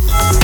We'll